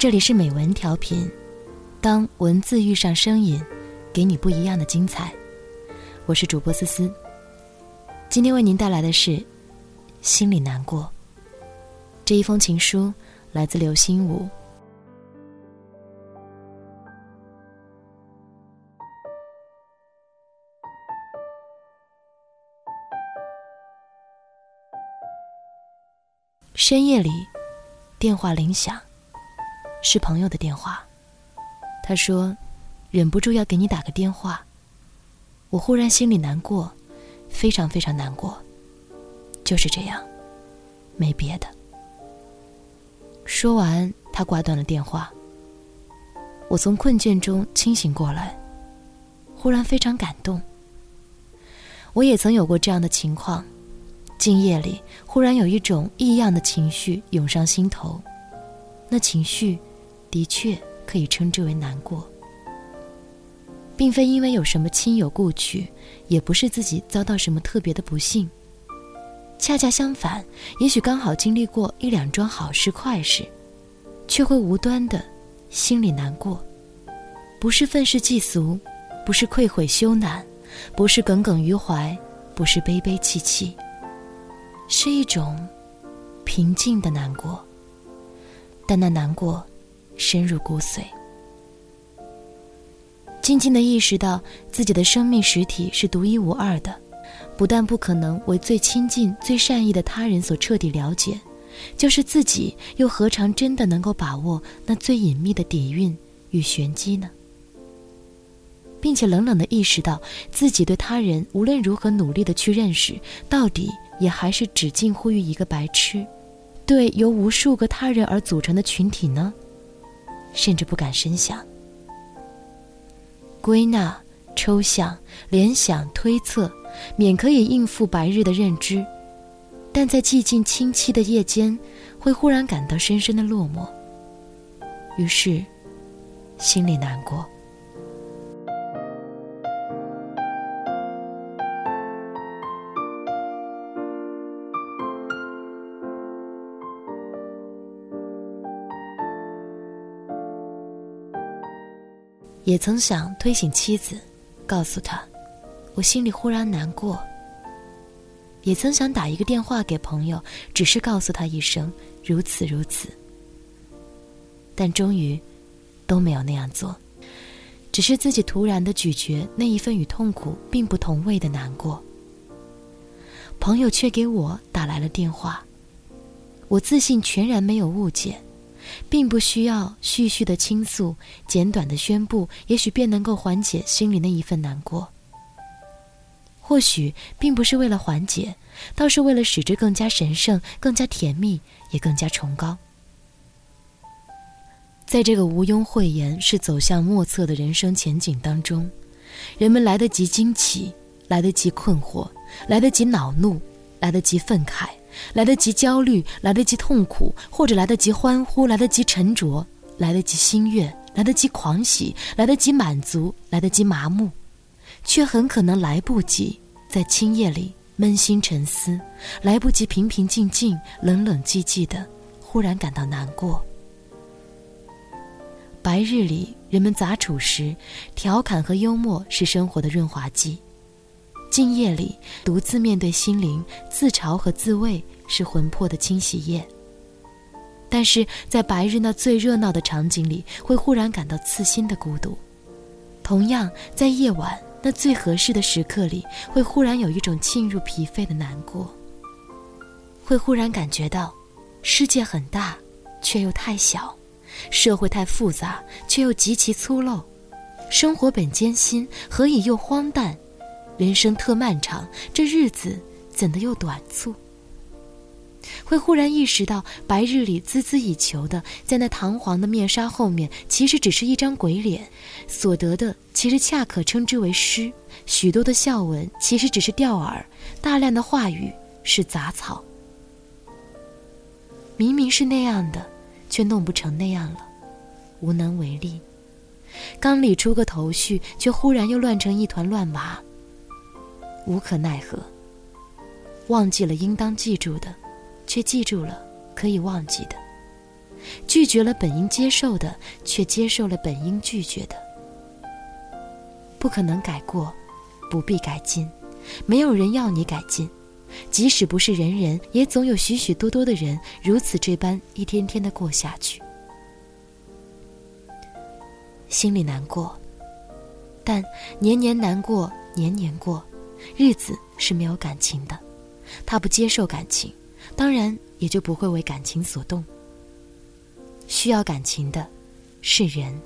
这里是美文调频，当文字遇上声音，给你不一样的精彩。我是主播思思，今天为您带来的是《心里难过》这一封情书，来自刘心武。深夜里，电话铃响。是朋友的电话，他说：“忍不住要给你打个电话。”我忽然心里难过，非常非常难过。就是这样，没别的。说完，他挂断了电话。我从困倦中清醒过来，忽然非常感动。我也曾有过这样的情况，静夜里忽然有一种异样的情绪涌上心头，那情绪。的确可以称之为难过，并非因为有什么亲友故去，也不是自己遭到什么特别的不幸。恰恰相反，也许刚好经历过一两桩好事快事，却会无端的心里难过。不是愤世嫉俗，不是愧悔羞赧，不是耿耿于怀，不是悲悲戚戚，是一种平静的难过。但那难过。深入骨髓，静静的意识到自己的生命实体是独一无二的，不但不可能为最亲近、最善意的他人所彻底了解，就是自己又何尝真的能够把握那最隐秘的底蕴与玄机呢？并且冷冷的意识到自己对他人无论如何努力的去认识，到底也还是只近乎于一个白痴，对由无数个他人而组成的群体呢？甚至不敢深想，归纳、抽象、联想、推测，免可以应付白日的认知，但在寂静清凄的夜间，会忽然感到深深的落寞，于是，心里难过。也曾想推醒妻子，告诉她，我心里忽然难过。也曾想打一个电话给朋友，只是告诉他一声如此如此。但终于都没有那样做，只是自己突然的咀嚼那一份与痛苦并不同味的难过。朋友却给我打来了电话，我自信全然没有误解。并不需要絮絮的倾诉，简短的宣布，也许便能够缓解心里那一份难过。或许并不是为了缓解，倒是为了使之更加神圣、更加甜蜜，也更加崇高。在这个毋庸讳言是走向莫测的人生前景当中，人们来得及惊奇，来得及困惑，来得及恼怒，来得及愤慨。来得及焦虑，来得及痛苦，或者来得及欢呼，来得及沉着，来得及心悦，来得及狂喜，来得及满足，来得及麻木，却很可能来不及在青夜里扪心沉思，来不及平平静静、冷冷寂寂的，忽然感到难过。白日里人们杂处时，调侃和幽默是生活的润滑剂。静夜里，独自面对心灵，自嘲和自慰是魂魄的清洗液。但是在白日那最热闹的场景里，会忽然感到刺心的孤独；同样，在夜晚那最合适的时刻里，会忽然有一种沁入脾肺的难过。会忽然感觉到，世界很大，却又太小；社会太复杂，却又极其粗陋；生活本艰辛，何以又荒诞？人生特漫长，这日子怎的又短促？会忽然意识到，白日里孜孜以求的，在那堂皇的面纱后面，其实只是一张鬼脸；所得的，其实恰可称之为诗。许多的笑文，其实只是钓饵；大量的话语，是杂草。明明是那样的，却弄不成那样了，无能为力。刚理出个头绪，却忽然又乱成一团乱麻。无可奈何，忘记了应当记住的，却记住了可以忘记的；拒绝了本应接受的，却接受了本应拒绝的。不可能改过，不必改进，没有人要你改进。即使不是人人，也总有许许多多的人如此这般一天天的过下去。心里难过，但年年难过，年年过，日子是没有感情的。他不接受感情，当然也就不会为感情所动。需要感情的，是人。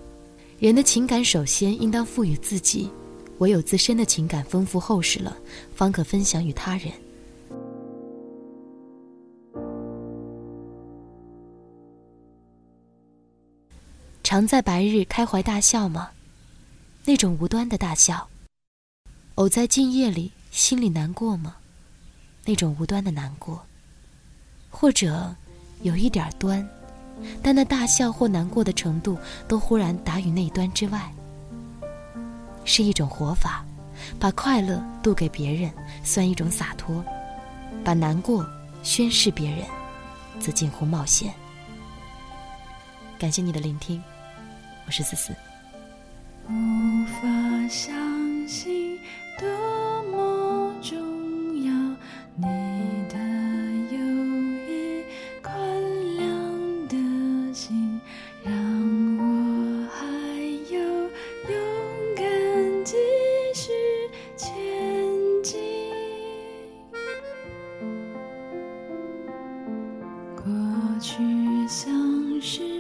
人的情感首先应当赋予自己，唯有自身的情感丰富厚实了，方可分享与他人。常在白日开怀大笑吗？那种无端的大笑。偶在静夜里心里难过吗？那种无端的难过。或者有一点端，但那大笑或难过的程度都忽然达于那一端之外。是一种活法，把快乐渡给别人，算一种洒脱；把难过宣示别人，则近乎冒险。感谢你的聆听。我是思思。无法相去相识。